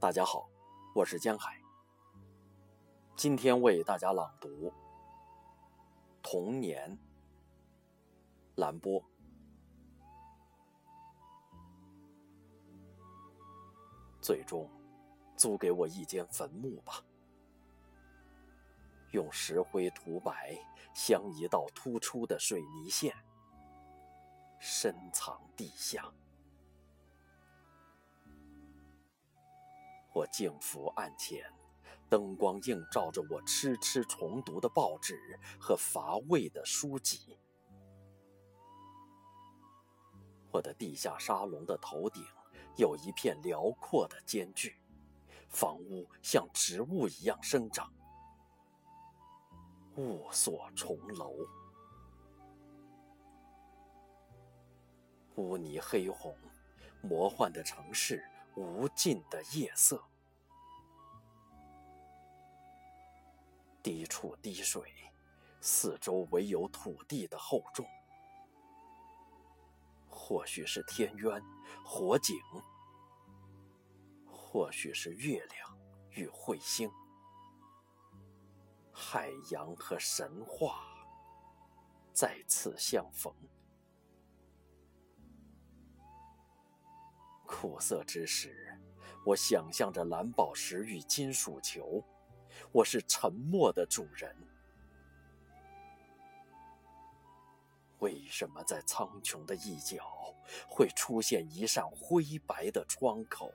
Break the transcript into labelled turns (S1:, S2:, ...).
S1: 大家好，我是江海。今天为大家朗读《童年》。兰波，最终租给我一间坟墓吧，用石灰涂白，镶一道突出的水泥线，深藏地下。我静伏案前，灯光映照着我痴痴重读的报纸和乏味的书籍。我的地下沙龙的头顶有一片辽阔的间距，房屋像植物一样生长，雾锁重楼，污泥黑红，魔幻的城市。无尽的夜色，低处滴水，四周唯有土地的厚重。或许是天渊、火井，或许是月亮与彗星，海洋和神话再次相逢。苦涩之时，我想象着蓝宝石与金属球。我是沉默的主人。为什么在苍穹的一角会出现一扇灰白的窗口？